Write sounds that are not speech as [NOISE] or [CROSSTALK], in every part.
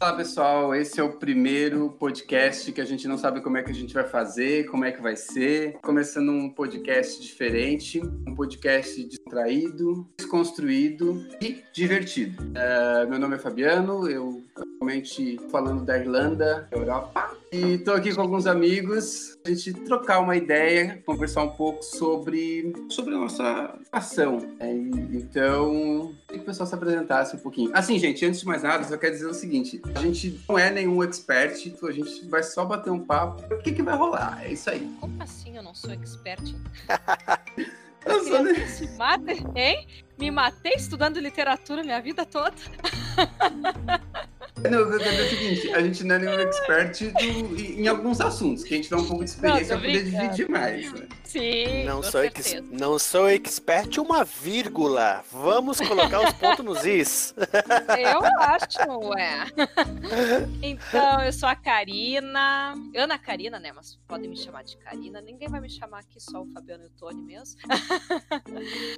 Fala pessoal, esse é o primeiro podcast que a gente não sabe como é que a gente vai fazer, como é que vai ser. Começando um podcast diferente, um podcast distraído, desconstruído e divertido. Uh, meu nome é Fabiano, eu atualmente falando da Irlanda, Europa, e estou aqui com alguns amigos, a gente trocar uma ideia, conversar um pouco sobre, sobre a nossa ação. É, então, queria que o pessoal se apresentasse um pouquinho. Assim, gente, antes de mais nada, só quero dizer o seguinte: a gente não é nenhum expert, então a gente vai só bater um papo. O que, que vai rolar? É isso aí. Como assim eu não sou expert? [LAUGHS] Eu sou, né? Se mata, hein? Me matei estudando literatura minha vida toda. [LAUGHS] Não, o seguinte, a gente não é nenhum expert do, em alguns assuntos, que a gente tiver um pouco de experiência para poder dividir mais. Né? Sim, não sou, ex, não sou expert uma vírgula. Vamos colocar os pontos nos is. [LAUGHS] Eu acho, ué. Então, eu sou a Karina. Ana Karina, né? Mas podem me chamar de Karina. Ninguém vai me chamar aqui, só o Fabiano e o Tony mesmo.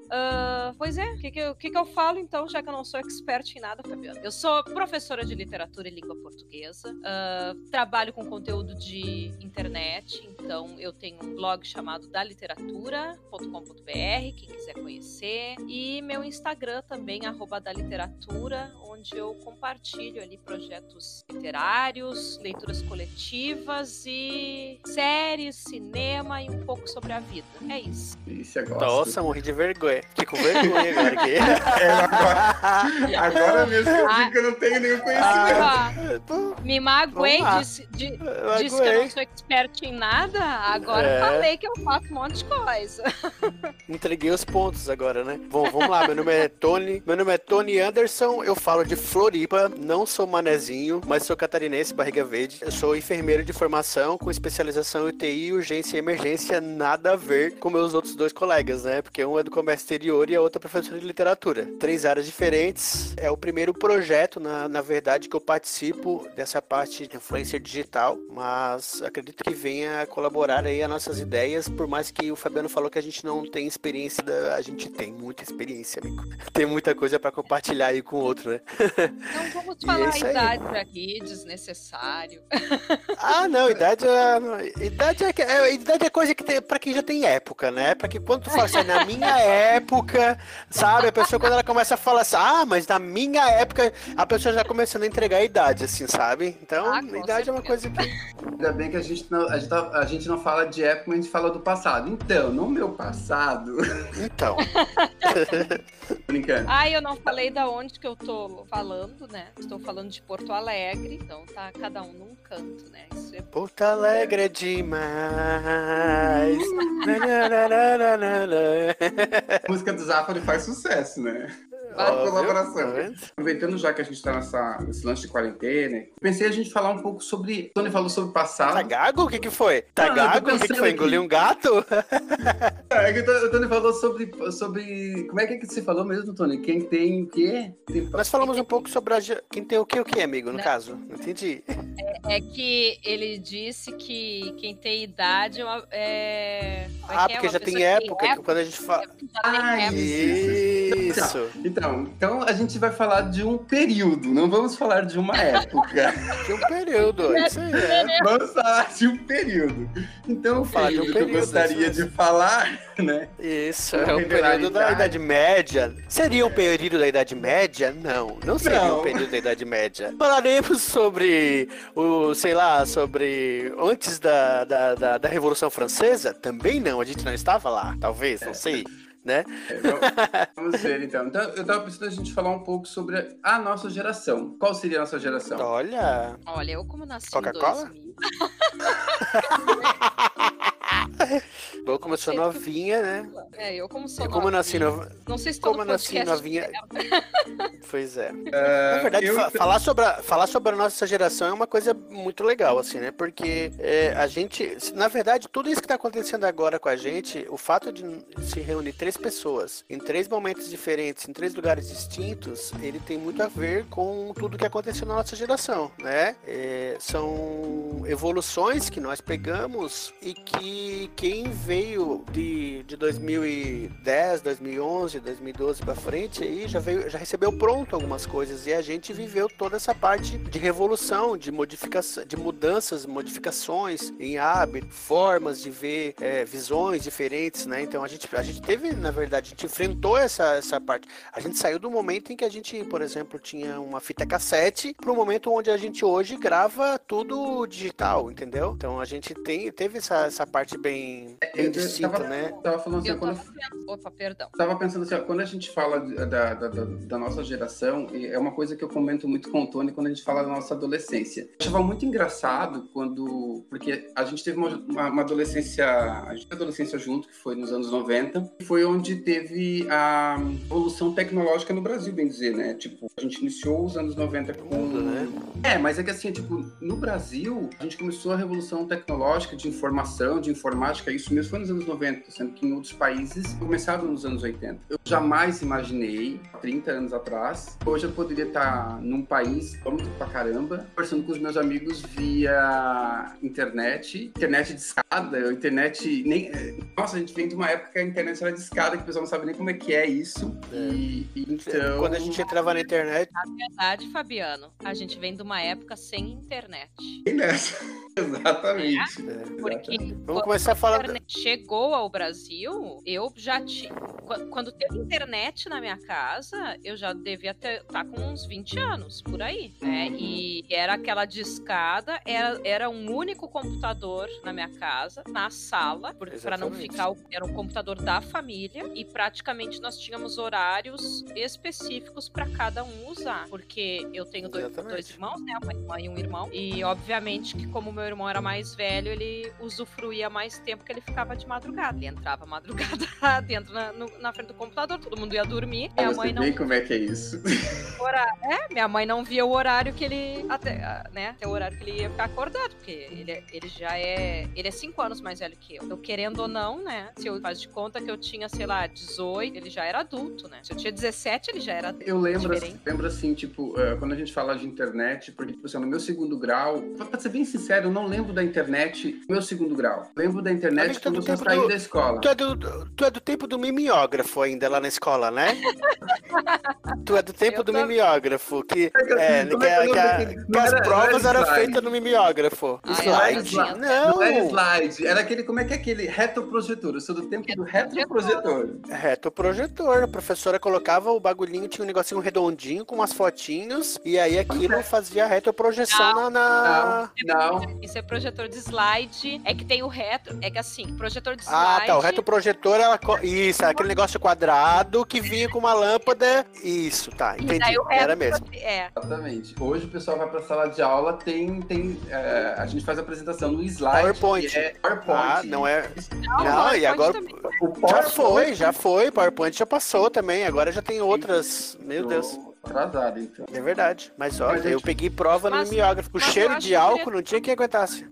uh, [LAUGHS] pois é, o que, que, que, que eu falo então, já que eu não sou expert em nada, Fabiano? Eu sou professora de literatura e língua portuguesa. Uh, trabalho com conteúdo de internet, então eu tenho um blog chamado da literatura.com.br, quem quiser conhecer. E meu Instagram também, arroba da literatura, onde eu compartilho ali projetos literários, leituras coletivas e séries, cinema e um pouco sobre a vida. É isso. Isso Nossa, morri de vergonha. Fiquei com vergonha agora aqui. [LAUGHS] É, agora, agora mesmo que eu digo que eu não tenho nenhum conhecimento. Ah, me magoei, disse, de, disse que eu não sou expert em nada, agora é. falei que eu faço um monte de coisa. [LAUGHS] Entreguei os pontos agora, né? Bom, vamos lá, meu nome é Tony, meu nome é Tony Anderson, eu falo de Floripa, não sou manezinho, mas sou catarinense, barriga verde. Eu sou enfermeiro de formação com especialização em UTI, urgência e emergência, nada a ver com meus outros dois colegas, né? Porque um é do comércio exterior e a outra é professora de literatura. Três áreas diferentes. É o primeiro projeto, na, na verdade, que eu participo dessa parte de influência digital, mas acredito que venha colaborar aí as nossas ideias, por mais que o Fabiano falou que a gente não tem experiência, da... a gente tem muita experiência, amigo. [LAUGHS] Tem muita coisa para compartilhar aí com o outro, né? [LAUGHS] Não vamos falar é a idade aqui, desnecessário. [LAUGHS] Ah, não, idade é, idade é, é, idade é coisa que tem para quem já tem época, né? Para que quando tu fala assim, na minha época, sabe? A pessoa quando ela começa a falar assim, ah, mas na minha época, a pessoa já começando a entregar a idade, assim, sabe? Então, ah, idade é uma coisa que. Ainda bem que a gente, não, a, gente tá, a gente não fala de época, mas a gente fala do passado. Então, no meu passado. Então. [LAUGHS] Brincando. Ah, eu não falei da onde que eu tô falando, né? Estou falando de Porto Alegre, então tá cada um num canto, né? Isso é... Porto Alegre é demais. [LAUGHS] a música do Zafari faz sucesso, né? Óbvio, colaboração. Aproveitando já que a gente está nessa, nesse lance de quarentena, pensei a gente falar um pouco sobre. O Tony falou sobre o passado. Tá gago? O que que foi? Tá ah, gago? O que, que foi? Engoliu um gato? [LAUGHS] é que o Tony falou sobre, sobre. Como é que, é que você falou mesmo, Tony? Quem tem o quê? Tem... Nós falamos um pouco sobre a... quem tem o quê o quê, amigo, no Não. caso? Entendi. É, é, que ele disse que quem tem idade é. Uma, é... Ah, porque já tem época, época, quando a gente fala. Ah, isso. Então, então então, a gente vai falar de um período, não vamos falar de uma época. [LAUGHS] de um período, isso aí é. [LAUGHS] Vamos falar de um período. Então, o período, um período que eu gostaria de falar, né? Isso, é um período da Idade Média. Seria um período da Idade Média? Não, não seria não. um período da Idade Média. Falaremos sobre o, sei lá, sobre antes da, da, da, da Revolução Francesa? Também não, a gente não estava lá, talvez, não sei né? É, vamos ver então. Então, eu tava pensando a gente falar um pouco sobre a nossa geração. Qual seria a nossa geração? Olha. Olha, eu como nasci Coca-Cola? em 2000. Bom, como eu sou novinha, né? É, eu como sou eu como nasci no... Não sei se como nasci novinha. [LAUGHS] pois é. Uh, Na verdade, eu... fa falar, sobre a, falar sobre a nossa geração é uma coisa muito legal, assim, né? Porque é, a gente, na verdade, tudo isso que está acontecendo agora com a gente, o fato de se reunir três pessoas em três momentos diferentes, em três lugares distintos, ele tem muito a ver com tudo que aconteceu na nossa geração, né? É, são evoluções que nós pegamos e que quem veio de, de 2010, 2011, 2012 para frente aí já veio, já recebeu pronto junto algumas coisas e a gente viveu toda essa parte de revolução, de modificação, de mudanças, modificações em hábitos, formas de ver, é, visões diferentes, né? Então a gente, a gente teve, na verdade, a gente enfrentou essa, essa parte. A gente saiu do momento em que a gente, por exemplo, tinha uma fita cassete para o momento onde a gente hoje grava tudo digital, entendeu? Então a gente tem, teve essa, essa parte bem, bem distinta, tava, né? Tava falando assim, Eu quando, tava pensando- Opa, perdão. Tava pensando assim, ó, quando a gente fala da, da, da, da nossa geração, e é uma coisa que eu comento muito com o Tony quando a gente fala da nossa adolescência. Eu achava muito engraçado quando. Porque a gente teve uma, uma, adolescência. A gente teve adolescência junto, que foi nos anos 90, e foi onde teve a evolução tecnológica no Brasil, bem dizer, né? Tipo, a gente iniciou os anos 90 com. Mundo, né? É, mas é que assim, tipo, no Brasil, a gente começou a revolução tecnológica de informação, de informática, isso mesmo foi nos anos 90, sendo que em outros países começaram nos anos 80. Eu jamais imaginei, há 30 anos atrás, hoje eu poderia estar num país, vamos pra caramba, conversando com os meus amigos via internet, internet de escada, internet nem... Nossa, a gente vem de uma época que a internet era de escada, que o pessoal não sabe nem como é que é isso. E, e então... Quando a gente entrava na internet, Na verdade, Fabiano, a gente vem de uma época sem internet. Nessa. [LAUGHS] Exatamente. Porque vamos começar a falando. internet chegou ao Brasil, eu já tinha. Quando teve internet na minha casa, eu já devia estar com uns 20 anos por aí, né? E era aquela discada, era, era um único computador na minha casa, na sala, para não ficar. Era um computador da família e praticamente nós tínhamos horários específicos para cada um usar. Porque eu tenho dois, dois irmãos, né? Uma irmã e um irmão. E obviamente que, como meu irmão era mais velho, ele usufruía mais tempo que ele ficava de madrugada. Ele entrava madrugada [LAUGHS] dentro na, no- na frente do computador, todo mundo ia dormir. Minha mãe não como é que é isso. Horário. É, minha mãe não via o horário que ele. Até, ah, né? Até o horário que ele ia ficar acordado, porque ele, é- ele já é. Ele é cinco anos mais velho que eu. Eu querendo ou não, né? Se eu faz de conta que eu tinha, sei lá, 18, ele já era adulto, né? Se eu tinha 17, ele já era Eu lembro, assim, lembro assim, tipo, eh, quando a gente fala de internet, porque, tipo assim, no meu segundo grau, pra ser bem sincero, eu não lembro da internet no meu segundo grau. Lembro da internet Amigo, quando eu saí do- da escola. Tu é, do, tu é do tempo do mimeógrafo ainda lá na escola, né? [LAUGHS] tu é do tempo Eu do também. mimeógrafo, que, é, que, é que a- eu que não as era- não provas era eram slide. feitas no mimeógrafo. Ah, slide? era Não era Não! slide, era aquele, como é que é aquele retroprojetor? Eu sou do tempo do retroprojetor. Retroprojetor. A professora colocava o bagulhinho, tinha um negocinho redondinho com umas fotinhos, e aí aquilo fazia retroprojeção na. na... Não, não. Isso é projetor de slide. É que tem o retro. É que assim, projetor de slide. Ah, tá. O retroprojetor, ela. Isso, aquele negócio quadrado que vinha com uma lâmpada. Isso, tá. Entendi. Era mesmo. É. Exatamente. Hoje o pessoal vai pra sala de aula, tem. tem eh, a gente faz a apresentação no slide. PowerPoint. É PowerPoint. Ah, não é. Não, Não, e agora. Já foi, já foi. PowerPoint já passou também. Agora já tem outras. Meu Deus. Tô Atrasado, então. É verdade. Mas olha, Mas a eu gente- peguei prova no Mas- mimeógrafo. O eu cheiro de álcool não tinha quem aguentasse.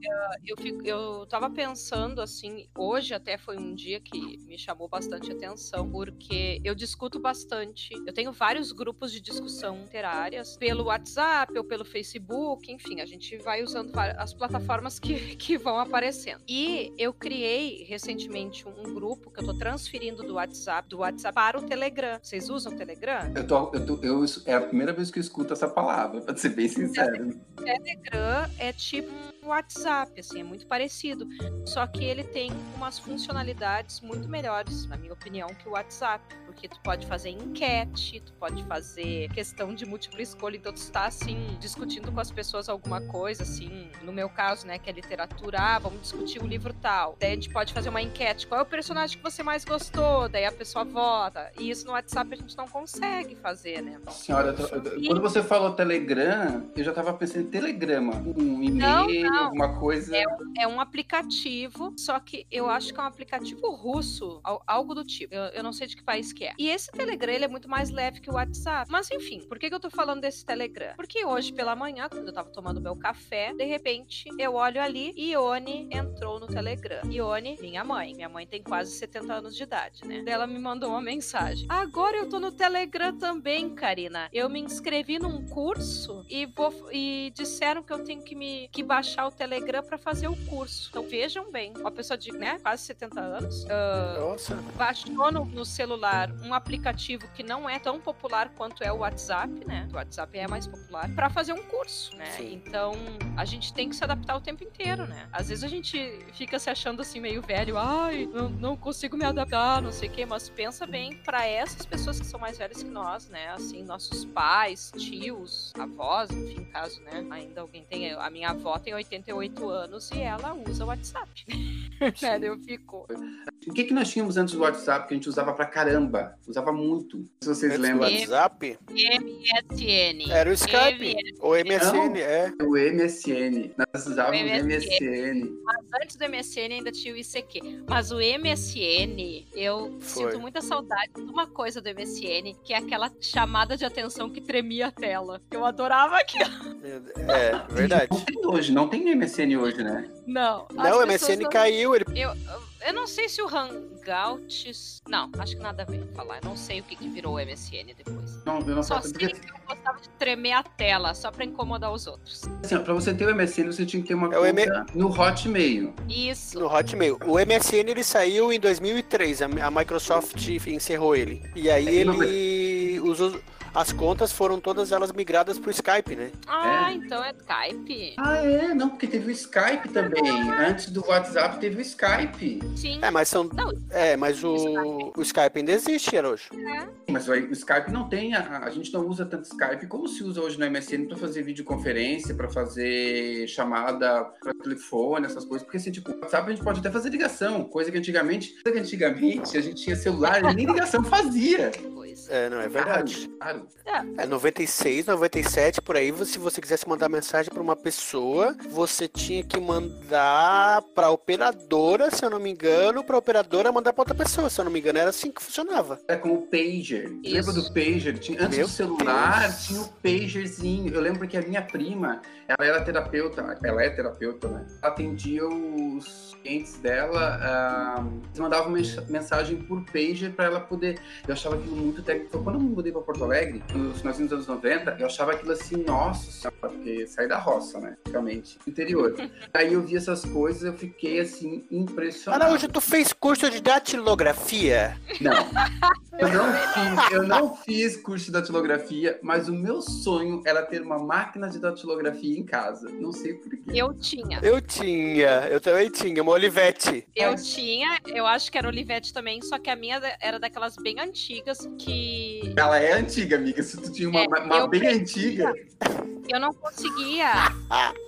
eu, fico, eu tava pensando assim, hoje até foi um dia que me chamou bastante atenção, porque eu discuto bastante. Eu tenho vários grupos de discussão interárias pelo WhatsApp ou pelo Facebook, enfim, a gente vai usando as plataformas que, [LAUGHS] que vão aparecendo. E eu criei recentemente um grupo que eu tô transferindo do WhatsApp, do WhatsApp para o Telegram. Vocês usam o Telegram? Eu tô, eu tô, eu, é a primeira vez que eu escuto essa palavra, pra ser bem sincero. Telegram é tipo WhatsApp, assim, é muito parecido. Só que ele tem umas funcionalidades muito melhores, na minha opinião, que o WhatsApp. Porque tu pode fazer enquete, tu pode fazer questão de múltipla escolha, então tu está assim, discutindo com as pessoas alguma coisa, assim, no meu caso, né, que é literatura, ah, vamos discutir o livro tal. Daí a gente pode fazer uma enquete, qual é o personagem que você mais gostou? Daí a pessoa vota. E isso no WhatsApp a gente não consegue fazer, né? Senhora, quando você falou Telegram, eu já tava pensando em telegrama. Um e-mail, alguma coisa. É um aplicativo, só que eu acho que é um aplicativo russo, al- algo do tipo. Eu, eu não sei de que país que é. E esse Telegram, ele é muito mais leve que o WhatsApp. Mas enfim, por que, que eu tô falando desse Telegram? Porque hoje pela manhã, quando eu tava tomando meu café, de repente eu olho ali e Ione entrou no Telegram. Ione, minha mãe. Minha mãe tem quase 70 anos de idade, né? Ela me mandou uma mensagem. Agora eu tô no Telegram também, Karina. Eu me inscrevi num curso e vou e disseram que eu tenho que me que baixar o Telegram pra fazer o curso. Então vejam bem, uma pessoa de, né, quase 70 anos, Nossa. baixou no, no celular um aplicativo que não é tão popular quanto é o WhatsApp, né? O WhatsApp é mais popular para fazer um curso, né? Sim. Então a gente tem que se adaptar o tempo inteiro, né? Às vezes a gente fica se achando assim meio velho, ai, não, não consigo me adaptar, não sei o quê, mas pensa bem para essas pessoas que são mais velhas que nós, né? Assim, nossos pais, tios, avós, enfim, caso, né? Ainda alguém tem. A minha avó tem 88 anos e ela usa o WhatsApp. [LAUGHS] [LAUGHS] né? Eu fico. O que, que nós tínhamos antes do WhatsApp que a gente usava pra caramba? Usava muito. Se vocês Antes do lembram. WhatsApp, MSN. era o Skype. Ou MSN, é. O MSN. Nós usávamos O o MSN. MSN. Antes do MSN ainda tinha o ICQ. Mas o MSN, eu Foi. sinto muita saudade de uma coisa do MSN, que é aquela chamada de atenção que tremia a tela. Eu adorava aquilo. [LAUGHS] É, verdade. Não tem hoje, não tem MSN hoje, né? Não. Não, o MSN não- caiu, ele Eu, eu não sei se o Hangouts. Não, acho que nada a ver falar. Eu não sei o que, que virou o MSN depois. Não, eu não Só sei Porque, que eu gostava de tremer a tela, só pra incomodar os outros. assim, ó, pra você ter o MSN, você tinha que ter uma É o M- conta no Hotmail. Isso. no Hotmail. O MSN ele saiu em 2003, a a Microsoft encerrou ele. E aí É, não, ele usou as contas foram todas elas migradas pro Skype, né? Ah, É. então é Skype. Ah, é? Não, porque teve o Skype também. Antes do WhatsApp teve o Skype. Sim. É, mas são Não, é, mas o, o Skype ainda existe, Arojo. Mas aí, o Skype não tem, a, a gente não usa tanto Skype como se usa hoje no MSN para fazer videoconferência, para fazer chamada para telefone, essas coisas. Porque assim, tipo, o WhatsApp a gente pode até fazer ligação, coisa que antigamente, coisa que antigamente a gente tinha celular e nem ligação fazia. É, não é verdade. Claro, É 96, 97 por aí, se você quisesse mandar mensagem para uma pessoa, você tinha que mandar para operadora, se eu não me engano, para operadora mandar para outra pessoa, se eu não me engano, era assim que funcionava. Era com o pager. Isso. Lembra do pager? Tinha, antes Meu do celular, Deus. tinha o pagerzinho. Eu lembro que a minha prima, ela era terapeuta, ela é terapeuta, né? Atendia os clientes dela, mandavam mens- mensagem por pager para ela poder. Eu achava aquilo muito técnico. Quando eu me mudei para Porto Alegre, nos finalzinho dos anos 90, eu achava aquilo assim, nossa senhora, porque saí da roça, né? Praticamente, interior. [LAUGHS] Aí eu vi essas coisas, eu fiquei assim, impressionado. Araújo, tu fez curso de datilografia? Não. [LAUGHS] Eu não, fiz, eu não fiz curso de datilografia, mas o meu sonho era ter uma máquina de datilografia em casa. Não sei porquê. Eu tinha. Eu tinha, eu também tinha, uma Olivete. Eu tinha, eu acho que era Olivete também, só que a minha era daquelas bem antigas que Ela é antiga, amiga. Se tu tinha uma, É, uma bem peguei- antiga. Eu não conseguia.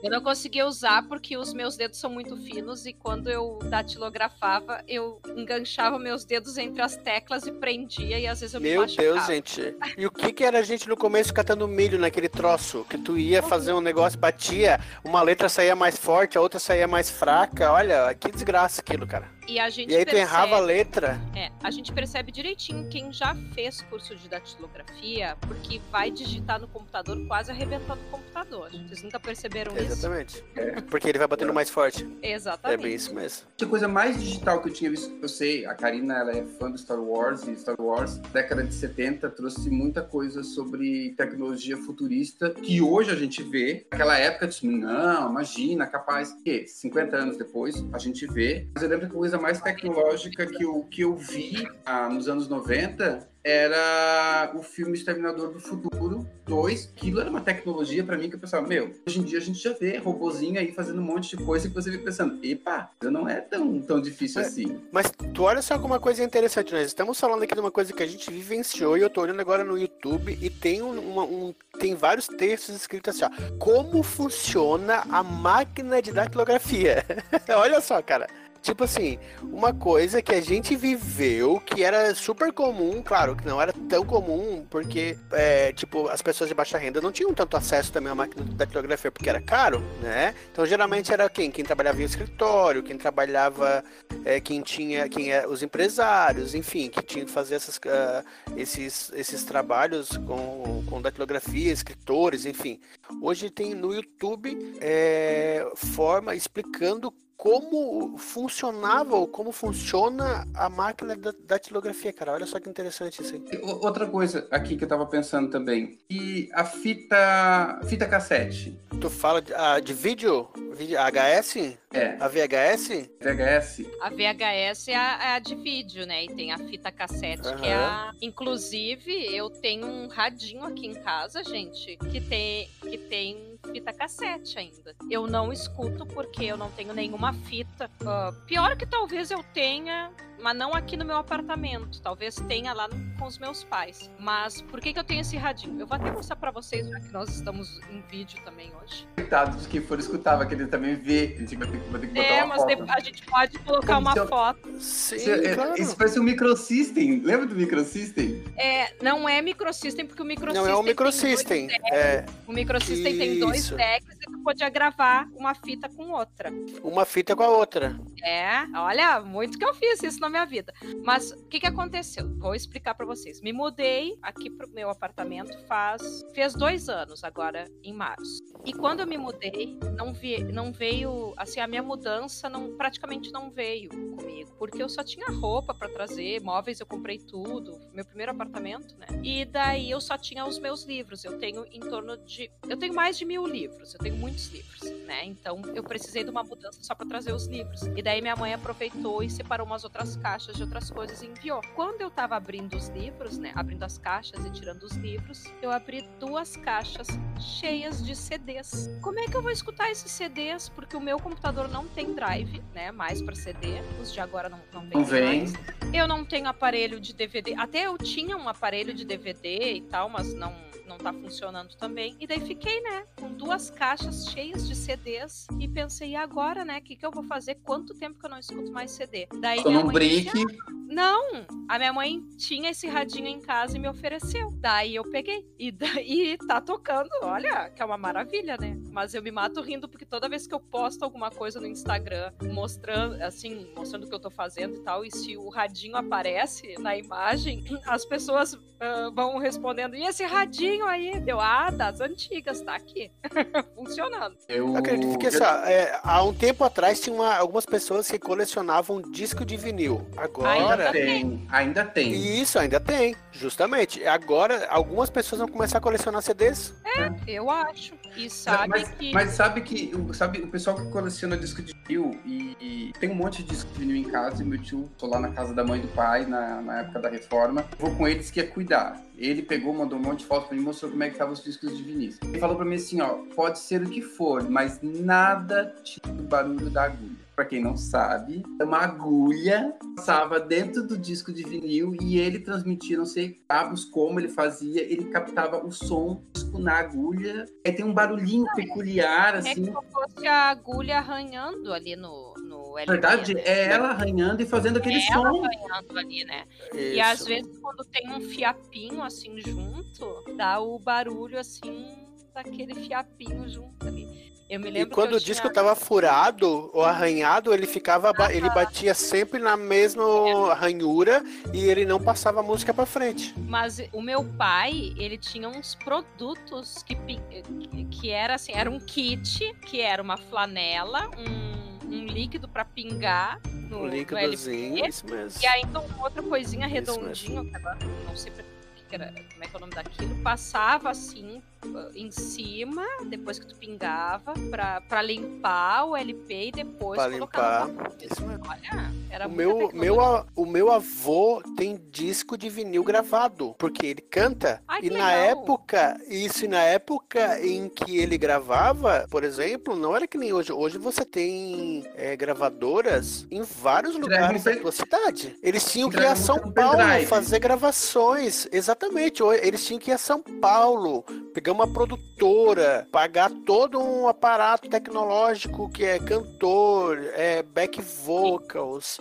Eu não conseguia usar porque os meus dedos são muito finos e quando eu datilografava, eu enganchava meus dedos entre as teclas e prendia e às vezes eu me Meu machucava. Deus, gente. E o que que era a gente no começo catando milho naquele troço? Que tu ia fazer um negócio, batia, uma letra saía mais forte, a outra saía mais fraca. Olha, que desgraça aquilo, cara. E a gente E aí tu percebe, errava a letra. é, a gente percebe direitinho quem já fez curso de datilografia, porque vai digitar no computador quase arrebentando computador. Vocês nunca perceberam isso? Exatamente. É. Porque ele vai batendo mais forte. É Exatamente. bem isso mesmo. A coisa mais digital que eu tinha visto, eu sei, a Karina ela é fã do Star Wars e Star Wars, década de 70, trouxe muita coisa sobre tecnologia futurista que hoje a gente vê. Naquela época, disse, não, imagina, capaz. Que 50 anos depois a gente vê. Mas eu lembro que a coisa mais tecnológica que eu, que eu vi ah, nos anos 90 era o filme Exterminador do Futuro 2. Aquilo era uma tecnologia pra mim que eu pensava, meu, hoje em dia a gente já vê robozinho aí fazendo um monte de coisa que você fica pensando, epa, não é tão, tão difícil É. assim. Mas tu olha só como uma coisa interessante, nós estamos falando aqui de uma coisa que a gente vivenciou e eu tô olhando agora no YouTube e tem um, uma- um- tem vários textos escritos assim, ó, como funciona a máquina de datilografia. [LAUGHS] olha só, cara. Tipo assim, uma coisa que a gente viveu, que era super comum, claro, que não era tão comum, porque, é, tipo, as pessoas de baixa renda não tinham tanto acesso também à máquina de datilografia, porque era caro, né? Então, geralmente era quem? Quem trabalhava em escritório, quem trabalhava é, quem tinha, quem é os empresários, enfim, que tinha que fazer essas, ah, esses, esses trabalhos com, com datilografia, escritores, enfim. Hoje tem no YouTube é, forma explicando como funcionava ou como funciona a máquina da datilografia, cara. Olha só que interessante isso aí. Outra coisa aqui que eu tava pensando também, e a fita, fita cassete. Tu fala de, ah, de vídeo, Vídeo- HS? É, A VHS? VHS. A VHS é a, é a de vídeo, né? E tem a fita cassete, que é a. Inclusive, eu tenho um radinho aqui em casa, gente, que tem, que tem fita cassete ainda. Eu não escuto porque eu não tenho nenhuma fita. Ah, pior que talvez eu tenha, mas não aqui no meu apartamento. Talvez tenha lá no- com os meus pais. Mas por que, que eu tenho esse radinho? Eu vou até mostrar pra vocês, já que nós estamos em vídeo também hoje. Coitado de quem for escutar, vai querer também ver. A gente vai ter, que- vai ter que botar É, uma mas foto. depois a gente pode colocar Como uma eu- foto. Sim, Isso, é- claro. Isso parece um microsystem. Lembra do microsystem? É, não é microsystem, porque o microsystem. Não é um tem microsystem. É O microsystem tem dois decks e tu podia gravar uma fita com outra. uma fita com a outra. É, olha, muito que eu fiz isso na minha vida. Mas o que que aconteceu? Vou explicar pra vocês. Me mudei aqui pro meu apartamento faz fez dois anos agora em março. E quando eu me mudei, não vi, não veio, assim, a minha mudança não praticamente não veio comigo, porque eu só tinha roupa pra trazer, móveis eu comprei tudo, meu primeiro apartamento, né? E daí eu só tinha os meus livros. Eu tenho em torno de, eu tenho mais de mil livros. Eu tenho muitos livros, né? Então eu precisei de uma mudança só pra trazer os livros. E daí minha mãe aproveitou e separou umas outras caixas de outras coisas e enviou. Quando eu tava abrindo os livros, né? Abrindo as caixas e tirando os livros, eu abri duas caixas cheias de CDs. Como é que eu vou escutar esses CDs? Porque o meu computador não tem drive, né? Mais pra CD. Os de agora não, não vem. Não vem. Eu não tenho aparelho de DVD. Até eu tinha um aparelho de DVD e tal, mas não não tá funcionando também. E daí fiquei, né, com duas caixas cheias de CDs e pensei, e agora, né, o que, que eu vou fazer? Quanto tempo que eu não escuto mais CD? Daí Tô minha num mãe break. Não, a minha mãe tinha esse radinho em casa e me ofereceu. Daí eu peguei. E daí [LAUGHS] tá tocando, olha, que é uma maravilha, né? Mas eu me mato rindo porque toda vez que eu posto alguma coisa no Instagram, mostrando, assim, mostrando o que eu tô fazendo e tal, e se o radinho aparece na imagem, [CLEARS THROAT] as pessoas ah, vão respondendo, e esse radinho aí? Deu, ah, das antigas, tá aqui. [LAUGHS] Funcionando. Eu Acredito que essa, é, há um tempo atrás tinha uma- algumas pessoas que colecionavam disco de vinil. Agora. Ainda tem, ainda tem. E isso ainda tem, justamente. Agora, algumas pessoas vão começar a colecionar CDs. Eu acho. E sabe mas, que. mas sabe que o- sabe, o pessoal que coleciona disco de vinil e, e tem um monte de disco de vinil em casa e meu tio, tô lá na casa da mãe e do pai na, na época da reforma, vou com eles que ia cuidar. Ele pegou, mandou um monte de fotos pra mim, mostrou como é que estavam os discos de vinil. Ele falou pra mim assim, ó, pode ser o que for, mas nada tira o barulho da agulha. Pra quem não sabe, uma agulha passava dentro do disco de vinil e ele transmitia, não sei cabos como ele fazia, ele captava o som na agulha. Aí tem um barulhinho peculiar, É que assim. se fosse a agulha arranhando ali no, no Na LP, verdade, né? é ela arranhando e fazendo aquele É ela som. arranhando ali, né? E Isso. às vezes quando tem um fiapinho assim junto, dá o barulho assim daquele fiapinho junto ali. Eu me E lembro quando que eu o disco tinha... tava furado ou arranhado, ele ficava, ba- ele batia sempre na mesma ranhura e ele não passava a música pra frente. Mas o meu pai, ele tinha uns produtos que, que era assim, era um kit, que era uma flanela, um, um líquido pra pingar no, no líquidozinho, isso mesmo. E ainda uma outra coisinha redondinha, que agora não sei pra- como é que é o nome daquilo, passava assim em cima, depois que tu pingava, pra, pra limpar o LP e depois Pra colocar limpar, no mesmo. Olha, era O meu, meu, o meu avô tem disco de vinil gravado, porque ele canta. Ai, e na legal. época, isso e na época em que ele gravava, por exemplo, não era que nem hoje. Hoje você tem é, gravadoras em vários lugares da tua cidade. Eles tinham que ir a São Paulo fazer gravações. Exatamente. Eles tinham que ir a São Paulo, pegar uma produtora, pagar todo um aparato tecnológico que é cantor, é back vocals,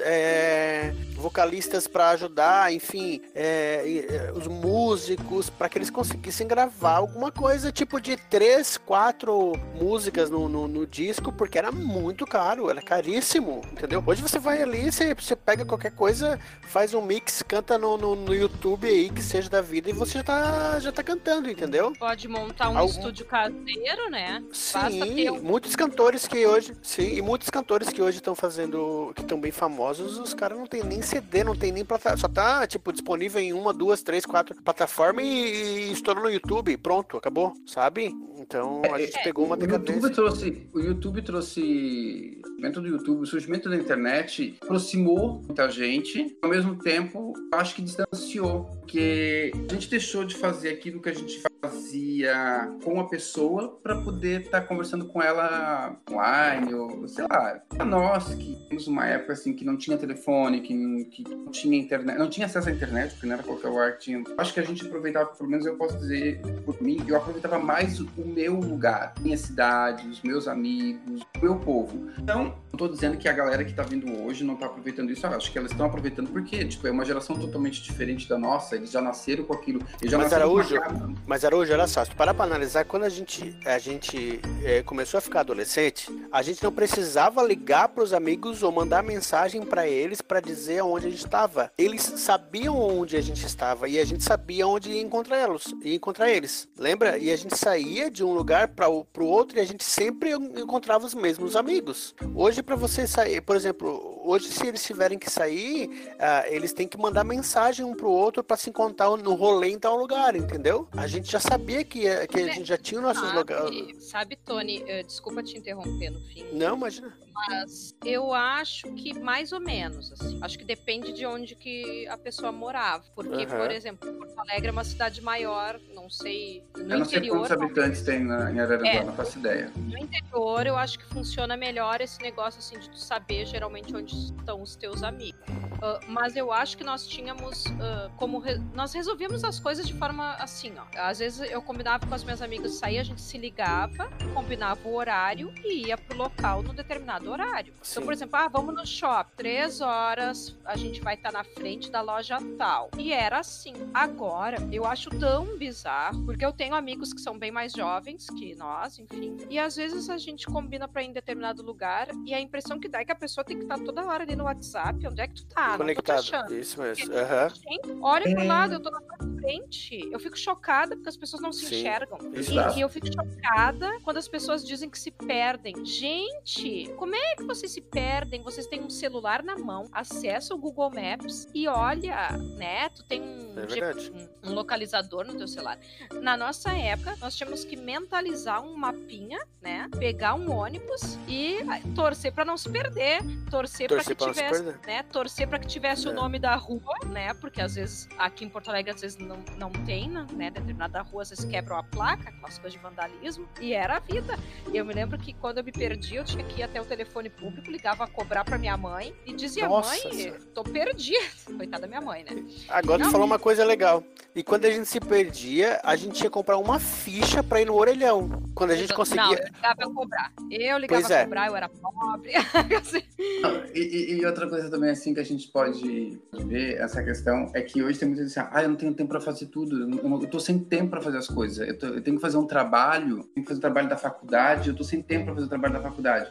é, vocalistas para ajudar, enfim, é, é, os músicos, para que eles conseguissem gravar alguma coisa, tipo de três, quatro músicas no, no, no disco, porque era muito caro, era caríssimo, entendeu? Hoje você vai ali, você, você pega qualquer coisa, faz um mix, canta no, no, no YouTube aí, que seja da vida, e você já tá, já tá cantando, entendeu? Pode montar um Algum- estúdio caseiro, né? Basta Sim, ter um- muitos cantores que hoje, sim, e muitos cantores que hoje estão fazendo, que estão bem famosos, os caras não tem nem CD, não tem nem plataforma, só tá, tipo, disponível em uma, duas, três, quatro plataformas e, e estourou no YouTube, pronto, acabou, sabe? Então a É, gente pegou uma o YouTube decadência. trouxe, o YouTube trouxe, o surgimento do YouTube, o surgimento da internet aproximou muita gente, ao mesmo tempo, acho que distanciou, porque a gente deixou de fazer aquilo que a gente fazia com a pessoa para poder estar conversando com ela online, ou sei lá, pra nós que temos uma época assim que não tinha telefone, que, não- que não tinha internet, não tinha acesso à internet, porque não era qualquer lugar que tinha. Acho que a gente aproveitava, pelo menos eu posso dizer por mim, eu aproveitava mais o meu lugar, minha cidade, os meus amigos, o meu povo. Então, não tô dizendo que a galera que tá vindo hoje não tá aproveitando isso, eu acho que elas estão aproveitando porque, tipo, é uma geração totalmente diferente da nossa, eles já nasceram com aquilo, eles já Mas, nasceram Araújo, com Araújo, olha só, se parar pra analisar, quando a gente, a gente eh, começou a ficar adolescente, a gente não precisava ligar pros amigos ou mandar mensagem pra eles pra dizer onde a gente estava. Eles sabiam onde a gente estava e a gente sabia onde ia encontrá-los, ia encontrar eles. Lembra? E a gente saía de um lugar para o outro e a gente sempre encontrava os mesmos amigos. Hoje pra você sair, por exemplo, hoje se eles tiverem que sair, ah, eles têm que mandar mensagem um pro outro pra se encontrar no rolê em tal lugar, entendeu? A gente já sabia que, que a gente já tinha os nossos. Sabe, sabe, Tony, eh, desculpa te interromper no fim. Não, imagina. Mas eu acho que mais ou menos, assim. Acho que depende de onde que a pessoa morava. Porque, Aham. por exemplo, Porto Alegre é uma cidade maior, não sei. No Eu não sei interior. quantos habitantes tem na, em Araranguá, É. não faço ideia. No interior, eu acho que funciona melhor esse negócio assim de tu saber geralmente onde estão os teus amigos. Ah, mas eu acho que nós tínhamos ah, como re- nós resolvíamos as coisas de forma assim, ó. Às vezes eu combinava com as minhas amigas sair, a gente se ligava, combinava o horário e ia pro local no determinado horário. Sim. Então, por exemplo, ah, vamos no shopping, três horas, a gente vai estar na frente da loja tal. E era assim. Agora, eu acho tão bizarro, porque eu tenho amigos que são bem mais jovens que nós, enfim. E às vezes a gente combina pra ir em determinado lugar e a impressão que dá é que a pessoa tem que estar toda hora ali no WhatsApp. Onde é que tu tá? Não tô te Conectado. Isso mesmo. Gente, olha pro É. lado, eu tô na tua frente. Eu fico chocada porque as pessoas não se Sim. enxergam. Exato. E, e eu fico chocada quando as pessoas dizem que se perdem. Gente, como é que vocês se perdem? Vocês têm um celular na mão, acessa o Google Maps e olha, né? Tu tem um, É um- um localizador no teu celular. Na nossa época, nós tínhamos que mentalizar um mapinha, né? Pegar um ônibus e torcer pra não se perder, torcer, Torcer pra pra que se tivesse, né? Torcer para que tivesse É. o nome da rua, né? Porque às vezes aqui em Porto Alegre às vezes não, não tem, né? Determinada rua às vezes quebram a placa, aquelas coisas de vandalismo, e era a vida. E eu me lembro que quando eu me perdi, eu tinha que ir até o telefone público, ligava a cobrar pra minha mãe e dizia: Nossa "Mãe, Senhora. tô perdida". [LAUGHS] Coitada da minha mãe, né? Agora tu Não, falou uma coisa legal. E quando a gente se perdia, a gente ia comprar uma ficha pra ir no orelhão. Quando a gente Não, conseguia. eu ligava a cobrar. Eu ligava Pois é. a cobrar, eu era pobre. [LAUGHS] Assim, Não, e, e- outra coisa também, assim, que a gente pode ver essa questão é que hoje tem muita gente assim, ah, eu não tenho tempo pra fazer tudo, eu, não- eu tô sem tempo pra fazer as coisas, eu, tô- eu tenho que fazer um trabalho, tenho que fazer o trabalho da faculdade, eu tô sem tempo pra fazer o trabalho da faculdade.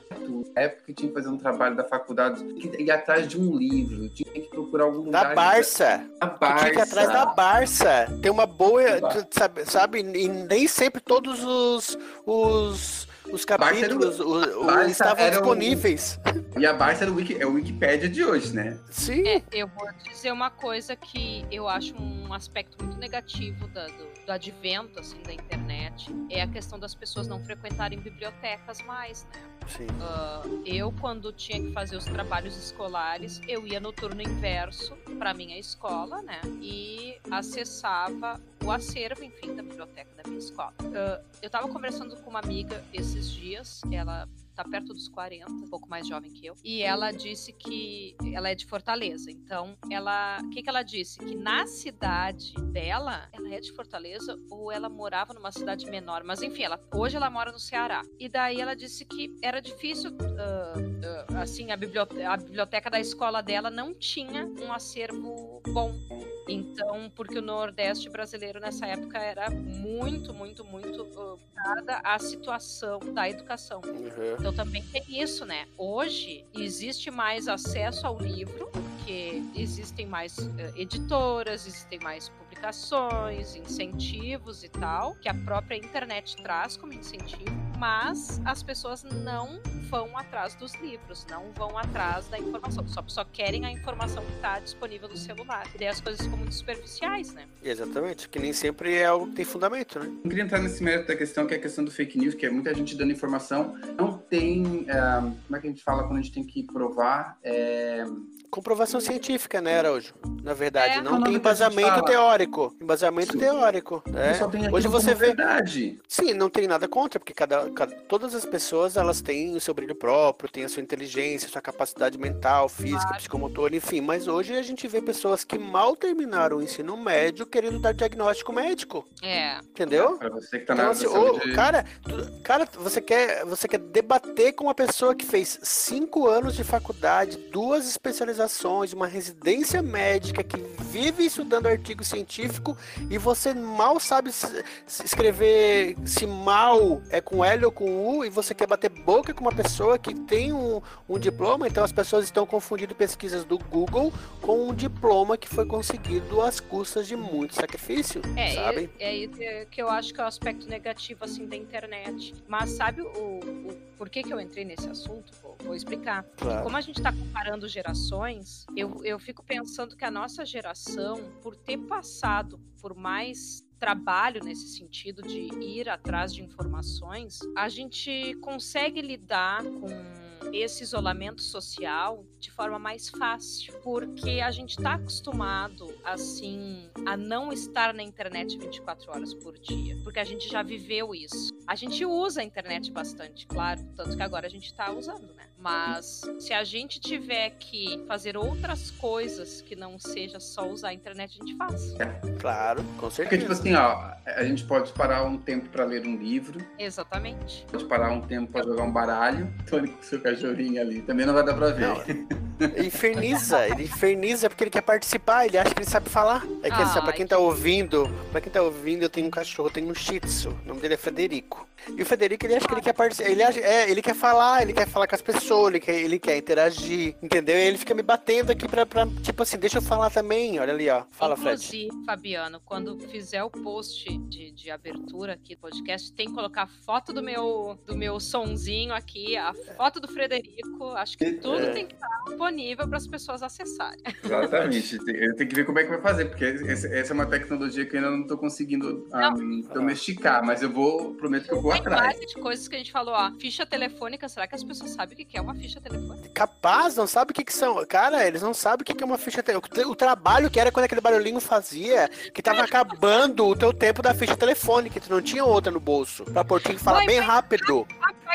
Época que tinha que fazer um trabalho da faculdade, tinha que ir atrás de um livro, tinha que procurar algum lugar. Da Barça. Da Barça. fica atrás da Barça. Tem uma boa. Sabe, sabe? E nem sempre todos os. os os era capítulos o- o- estavam era o- disponíveis. E a Barça é o, Wiki, é o Wikipédia de hoje, né? Sim. É, eu vou dizer uma coisa que eu acho um aspecto muito negativo da- do, do advento assim, da internet. É a questão das pessoas não frequentarem bibliotecas mais, né? Sim. Ah, eu, quando tinha que fazer os trabalhos escolares, eu ia no turno inverso para minha escola, né? E acessava o acervo, enfim, da biblioteca da minha escola. Ah, eu tava conversando com uma amiga esses dias, ela tá perto dos 40, um pouco mais jovem que eu, e ela disse que ela é de Fortaleza. Então, ela, o que que ela disse? Que na cidade dela, ela é de Fortaleza ou ela morava numa cidade menor, mas enfim, ela hoje ela mora no Ceará. E daí ela disse que era difícil, ah, assim, a biblioteca, a biblioteca da escola dela não tinha um acervo bom. Então, porque o Nordeste brasileiro nessa época era muito, muito, muito uh, dada a situação da educação. Uhum. Então também tem isso, né? Hoje existe mais acesso ao livro, porque existem mais eh, editoras, existem mais publicações, incentivos e tal, que a própria internet traz como incentivo. Mas as pessoas não vão atrás dos livros, não vão atrás da informação, só, só querem a informação que está disponível no celular. E daí as coisas ficam muito superficiais, né? Exatamente, que nem sempre é algo que tem fundamento, né? Não queria entrar nesse mérito da questão, que é a questão do fake news, que é muita gente dando informação, não tem, é, como é que a gente fala quando a gente tem que provar? É... Comprovação científica, né, Araújo? Na verdade, É. não tem a embasamento teórico. Embasamento Sim. teórico. né? Só tem Hoje você vê. verdade. Sim, não tem nada contra, porque cada, cada- todas as pessoas elas têm o seu brilho próprio, têm a sua inteligência, sua capacidade mental, física, Claro. psicomotora, enfim. Mas hoje a gente vê pessoas que mal terminaram o ensino médio querendo dar diagnóstico médico, É. entendeu? Pra você que tá Então, na assim, saúde, cara, tu- cara, você quer, você quer debater com uma pessoa que fez cinco anos de faculdade, duas especializações, uma residência médica, que vive estudando artigo científico e você mal sabe se- escrever se mal é com L ou com U e você quer bater boca com uma pessoa que tem um, um diploma, então as pessoas estão confundindo pesquisas do Google com um diploma que foi conseguido às custas de muito sacrifício, É, sabe? é, é isso que eu acho que é o aspecto negativo assim da internet. Mas sabe o, o por que, que eu entrei nesse assunto? Vou, vou explicar. Claro. Como a gente está comparando gerações, eu, eu fico pensando que a nossa geração, por ter passado por mais trabalho nesse sentido de ir atrás de informações, a gente consegue lidar com esse isolamento social de forma mais fácil, porque a gente está acostumado assim a não estar na internet 24 horas por dia, porque a gente já viveu isso. A gente usa a internet bastante, claro, tanto que agora a gente está usando, né? Mas se a gente tiver que fazer outras coisas que não seja só usar a internet, a gente faz. Claro, com Porque, certeza. tipo assim, ó, a gente pode parar um tempo pra ler um livro, Exatamente. pode parar um tempo pra jogar um baralho. Tony com seu cachorrinho ali, também não vai dar pra ver. Ele inferniza, ele inferniza porque ele quer participar, ele acha que ele sabe falar. É que assim, Ai, pra quem tá ouvindo, pra quem tá ouvindo, eu tenho um cachorro, eu tenho um shih tzu, o nome dele é Federico. E o Federico, ele acha que ele quer participar, ele, acha- é, ele quer falar, ele quer falar com as pessoas, ele quer, ele quer interagir, entendeu? E ele fica me batendo aqui pra, pra, tipo assim, deixa eu falar também, olha ali, ó. Fala, Fred. Inclusive, Fabiano, quando fizer o post de, de abertura aqui do podcast, tem que colocar a foto do meu, do meu sonzinho aqui, a foto do Frederico. Acho que tudo É. tem que estar disponível para as pessoas acessarem. Exatamente. Eu tenho que ver como é que vai fazer, porque essa é uma tecnologia que eu ainda não tô conseguindo ah, domesticar, mas eu vou, prometo que eu vou Tem atrás. várias coisas que a gente falou, ó. Ficha telefônica, será que as pessoas sabem o que que é uma ficha telefônica? Capaz, não sabe o que que são. Cara, eles não sabem o que que é uma ficha telefônica. O trabalho que era quando aquele barulhinho fazia, que tava acabando o teu tempo da ficha telefônica, tu não tinha outra no bolso. Pra que falar bem rápido.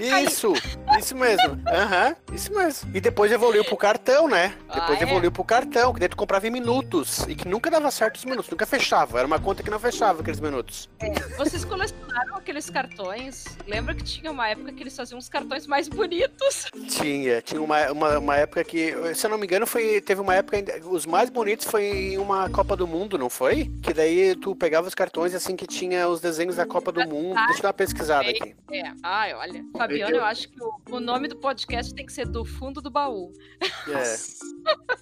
Isso, isso mesmo. Aham, isso mesmo. E depois evoluiu pro cartão, né? Depois Ah, é? evoluiu pro cartão, que daí tu comprava em minutos. E que nunca dava certo os minutos, nunca fechava. Era uma conta que não fechava aqueles minutos. Vocês colecionaram aqueles cartões? Lembra que tinha uma época que eles faziam uns cartões mais bonitos? [LAUGHS] Tinha, tinha uma, uma, uma época que, se eu não me engano, foi, teve uma época, ainda- os mais bonitos foi em uma Copa do Mundo, não foi? Que daí tu pegava os cartões assim que tinha os desenhos da Copa do Mundo. Deixa eu dar uma pesquisada aqui. É. Ai, olha. Fabiano, Eu- acho que o, o nome do podcast tem que ser Do Fundo do Baú. É.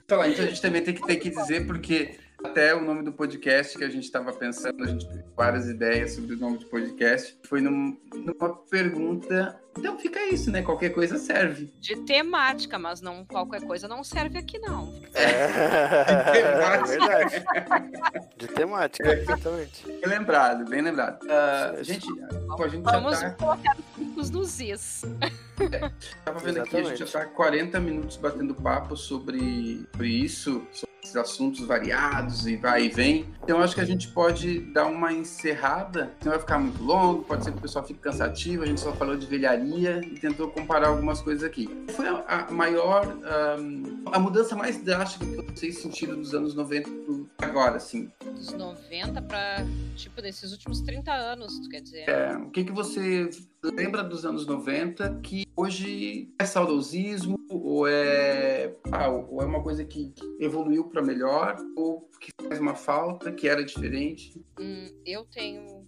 Então, isso a gente também tem que ter que dizer, porque até o nome do podcast que a gente estava pensando, a gente teve várias ideias sobre o nome do podcast, foi num- numa pergunta. Então fica isso, né? Qualquer coisa serve. De temática, mas não qualquer coisa não serve aqui, não. É, [LAUGHS] verdade. De temática, exatamente. Bem lembrado, bem lembrado. Isso. gente, a gente já Vamos tá, colocar os nos is. tava vendo aqui, a gente já tá 40 minutos batendo papo sobre, sobre isso, sobre assuntos variados e vai e vem. Então eu acho que a gente pode dar uma encerrada, não vai ficar muito longo, pode ser que o pessoal fique cansativo, a gente só falou de velharia e tentou comparar algumas coisas aqui. Foi a, a maior, ahm, a mudança mais drástica que vocês sentiram dos anos 90 pro agora, assim. Dos 90 pra, tipo, desses últimos 30 anos, tu quer dizer? É, o que, que você lembra dos anos 90 que hoje é saudosismo ou é, ah, ou é uma coisa que, evoluiu para melhor ou que faz uma falta, que era diferente? Hum, eu tenho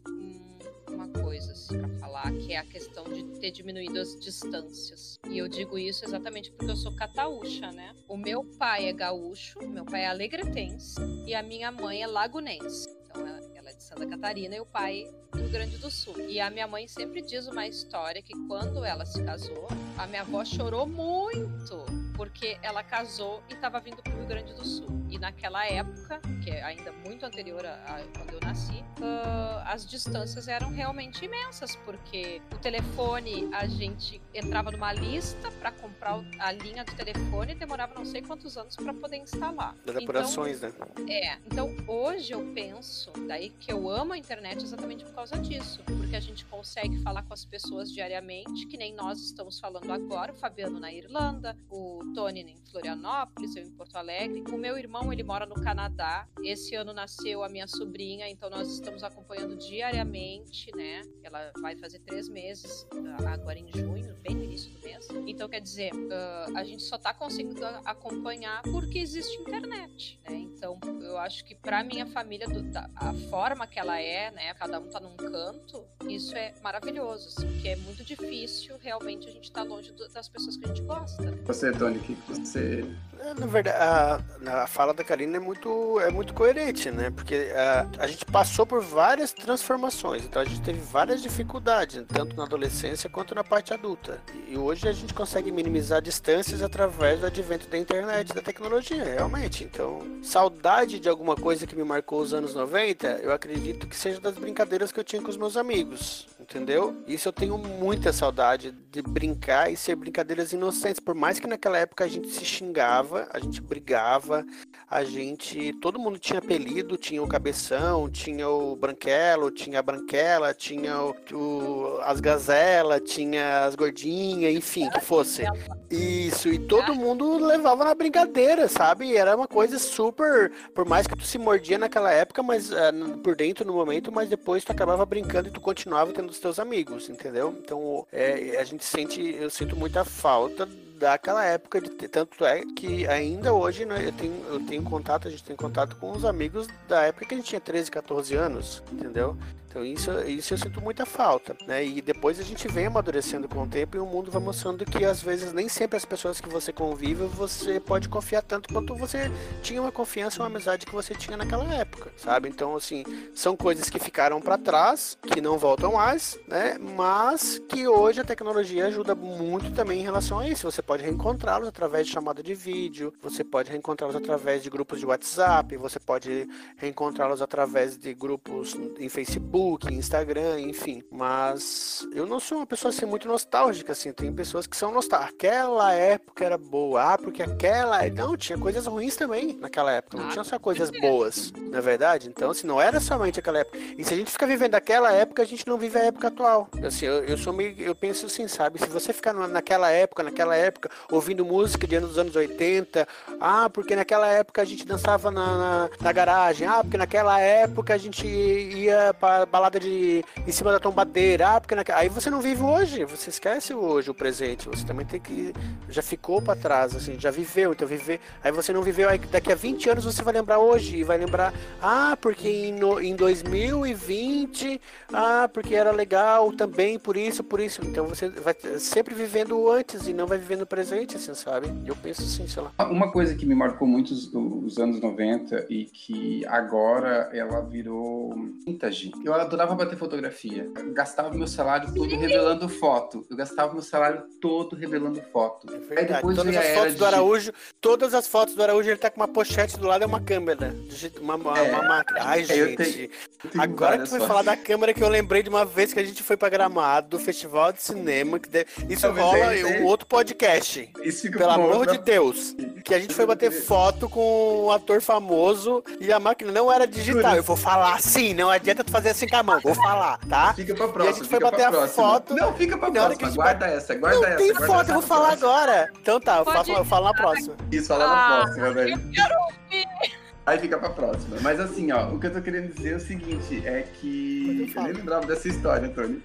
uma coisa assim, pra falar, que é a questão de ter diminuído as distâncias. E eu digo isso exatamente porque eu sou cataúcha, né? O meu pai é gaúcho, meu pai é alegretense e a minha mãe é lagunense. Então ela de Santa Catarina e o pai do Rio Grande do Sul. E a minha mãe sempre diz uma história que quando ela se casou, a minha avó chorou muito porque ela casou e estava vindo para o Rio Grande do Sul. E naquela época, que é ainda muito anterior a, a quando eu nasci, uh, as distâncias eram realmente imensas, porque o telefone a gente entrava numa lista para comprar a linha do telefone e demorava não sei quantos anos para poder instalar. Das apurações, então, né? É, então hoje eu penso, daí que eu amo a internet exatamente por causa disso, porque a gente consegue falar com as pessoas diariamente, que nem nós estamos falando agora, o Fabiano na Irlanda, o Tony em Florianópolis, eu em Porto Alegre. O meu irmão, ele mora no Canadá. Esse ano nasceu a minha sobrinha, então nós estamos acompanhando diariamente, né? Ela vai fazer três meses ah, agora em junho, bem no início do mês. Então, quer dizer, uh, a gente só está conseguindo acompanhar porque existe internet, né? Então, eu acho que para minha família, do, da, a forma que ela é, né? Cada um tá num canto, isso é maravilhoso, assim, porque é muito difícil realmente a gente estar tá longe do, das pessoas que a gente gosta. Você, Tony, que você. Na verdade, a, a fala da Karina é muito, é muito coerente, né? Porque a, a gente passou por várias transformações, então a gente teve várias dificuldades, tanto na adolescência quanto na parte adulta. E hoje a gente consegue minimizar distâncias através do advento da internet, da tecnologia, realmente. Então, saudade de alguma coisa que me marcou os anos 90, eu acredito que seja das brincadeiras que eu tinha com os meus amigos, entendeu? Isso eu tenho muita saudade de brincar e ser brincadeiras inocentes, por mais que naquela época a gente se xingava, a gente brigava, a gente. Todo mundo tinha apelido, tinha o cabeção, tinha o branquelo, tinha a branquela, tinha o, o as gazelas, tinha as gordinhas, enfim, que fosse. Isso, e todo mundo levava na brincadeira, sabe? Era uma coisa super. Por mais que tu se mordia naquela época, mas uh, por dentro no momento, mas depois tu acabava brincando e tu continuava tendo teus amigos, entendeu? Então é, a gente sente, eu sinto muita falta daquela época de tanto é que ainda hoje né, eu, tenho, eu tenho contato, a gente tem contato com os amigos da época que a gente tinha 13, 14 anos, entendeu? Então isso, isso eu sinto muita falta, né? E depois a gente vem amadurecendo com o tempo e o mundo vai mostrando que às vezes nem sempre as pessoas que você convive você pode confiar tanto quanto você tinha uma confiança, uma amizade que você tinha naquela época, sabe? Então assim, são coisas que ficaram para trás, que não voltam mais, né? Mas que hoje a tecnologia ajuda muito também em relação a isso. Você pode reencontrá-los através de chamada de vídeo, você pode reencontrá-los através de grupos de WhatsApp, você pode reencontrá-los através de grupos em Facebook Facebook, Instagram, enfim. Mas eu não sou uma pessoa assim muito nostálgica, assim. Tem pessoas que são nostálgicas. Aquela época era boa, ah, porque aquela. Não, tinha coisas ruins também naquela época. Não ah, tinha só coisas boas, na é verdade. Então, assim, não era somente aquela época. E se a gente fica vivendo aquela época, a gente não vive a época atual. Assim, eu, eu sou meio. Eu penso assim, sabe? Se você ficar naquela época, naquela época, ouvindo música de anos dos anos 80, ah, porque naquela época a gente dançava na, na, na garagem, ah, porque naquela época a gente ia para balada de em cima da tombadeira, ah, porque naquela... aí você não vive hoje, você esquece hoje o presente, você também tem que já ficou para trás, assim, já viveu, então viver, aí você não viveu, aí daqui a 20 anos você vai lembrar hoje e vai lembrar, ah, porque em, no, em 2020, ah, porque era legal também por isso, por isso, então você vai sempre vivendo antes e não vai vivendo o presente, assim, sabe? Eu penso assim, sei lá. Uma coisa que me marcou muito os, os anos 90 e que agora ela virou vintage. Eu adorava bater fotografia. Eu gastava meu salário todo revelando foto. Eu gastava meu salário todo revelando foto. É Aí depois todas as fotos do Araújo, todas as fotos do Araújo, ele tá com uma pochete do lado, é uma câmera. Uma, uma, é. uma máquina. Ai, é, gente. Tenho, agora que tu foi falar da câmera, que eu lembrei de uma vez que a gente foi pra Gramado, do Festival de Cinema, que de... isso Não, rola em um outro podcast. Isso fica Pelo amor de Deus. Que a gente foi bater foto com um ator famoso e a máquina não era digital. Eu vou falar assim, não adianta tu fazer assim com a mão. Vou falar, tá? Fica pra próxima. E a gente foi bater a foto. Não, fica pra próxima. Gente... Guarda essa, guarda não essa. Não tem foto, eu vou falar próxima. agora. Então tá, eu, faço, eu falo na próxima. Isso, fala ah, na próxima, velho. Eu quero ouvir. Aí fica pra próxima. Mas assim, ó, o que eu tô querendo dizer é o seguinte, é que. Eu, eu nem lembrava dessa história, Tony.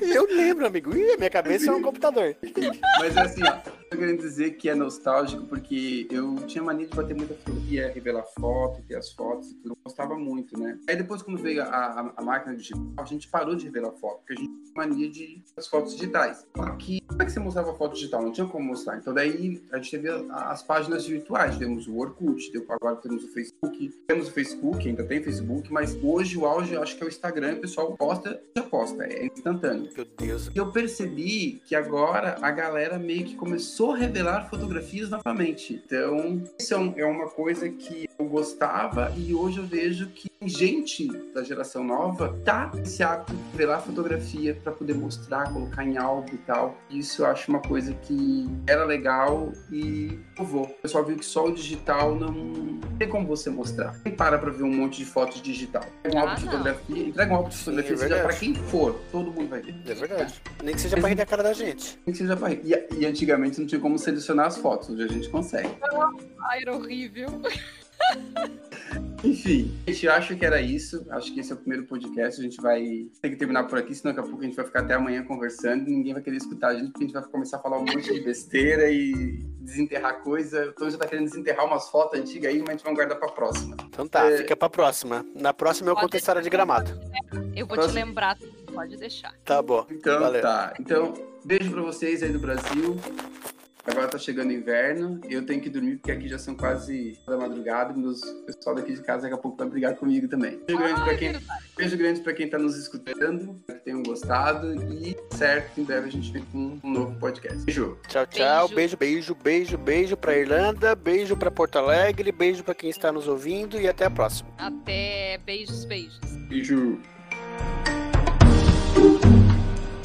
Eu lembro, amigo. Ih, minha cabeça é um computador. [LAUGHS] Mas assim, ó, tô querendo dizer que é nostálgico porque eu tinha mania de bater muita fotografia, revelar foto, ter as fotos e tudo. Eu gostava muito, né? Aí depois, quando veio a, a, a máquina digital, a gente parou de revelar foto, porque a gente tinha mania de as fotos digitais. Que como é que você mostrava foto digital? Não tinha como mostrar. Então daí a gente teve as páginas virtuais. Temos o Orkut, agora temos o Facebook. Temos o Facebook, ainda tem Facebook, mas hoje o auge eu acho que é o Instagram. O pessoal posta, já posta, é instantâneo. Meu Deus. E eu percebi que agora a galera meio que começou a revelar fotografias novamente. Então, isso é, é uma coisa que eu gostava e hoje eu vejo que gente da geração nova tá esse hábito de revelar fotografia para poder mostrar, colocar em álbum e tal. Isso eu acho uma coisa que era legal e provou. O pessoal viu que só o digital não tem como você mostrar. Quem para pra ver um monte de fotos digital? Entrega um álbum Ah, de não. fotografia, entrega um álbum de fotografia, é seja pra quem for, todo mundo vai ver. É verdade. Nem que seja pra rir da cara da gente. Nem que seja pra rir. E, e antigamente não tinha como selecionar as fotos, hoje a gente consegue. Ai, era horrível. [LAUGHS] Enfim, a gente acha que era isso. Acho que esse é o primeiro podcast. A gente vai ter que terminar por aqui, senão daqui a pouco a gente vai ficar até amanhã conversando e ninguém vai querer escutar a gente, porque a gente vai começar a falar um monte de besteira e desenterrar coisa. Então já tá querendo desenterrar umas fotos antigas aí, mas a gente vai guardar pra próxima. Então tá, É. fica pra próxima. Na próxima eu conto a história de gramado. Eu vou te lembrar, pode deixar. Tá bom. Então Valeu. tá. Então, beijo pra vocês aí do Brasil. Agora tá chegando o inverno. Eu tenho que dormir porque aqui já são quase da madrugada. Meus o pessoal daqui de casa daqui a pouco vai brigar comigo também. Beijo grande pra Ai, quem. Beijo grande para quem está nos escutando, espero que tenham gostado e certo, em breve a gente fica com um novo podcast. Beijo. Tchau, tchau. Beijo. Beijo, beijo, beijo, beijo pra Irlanda, beijo pra Porto Alegre, beijo pra quem está nos ouvindo e até a próxima. Até beijos, beijos. Beijo.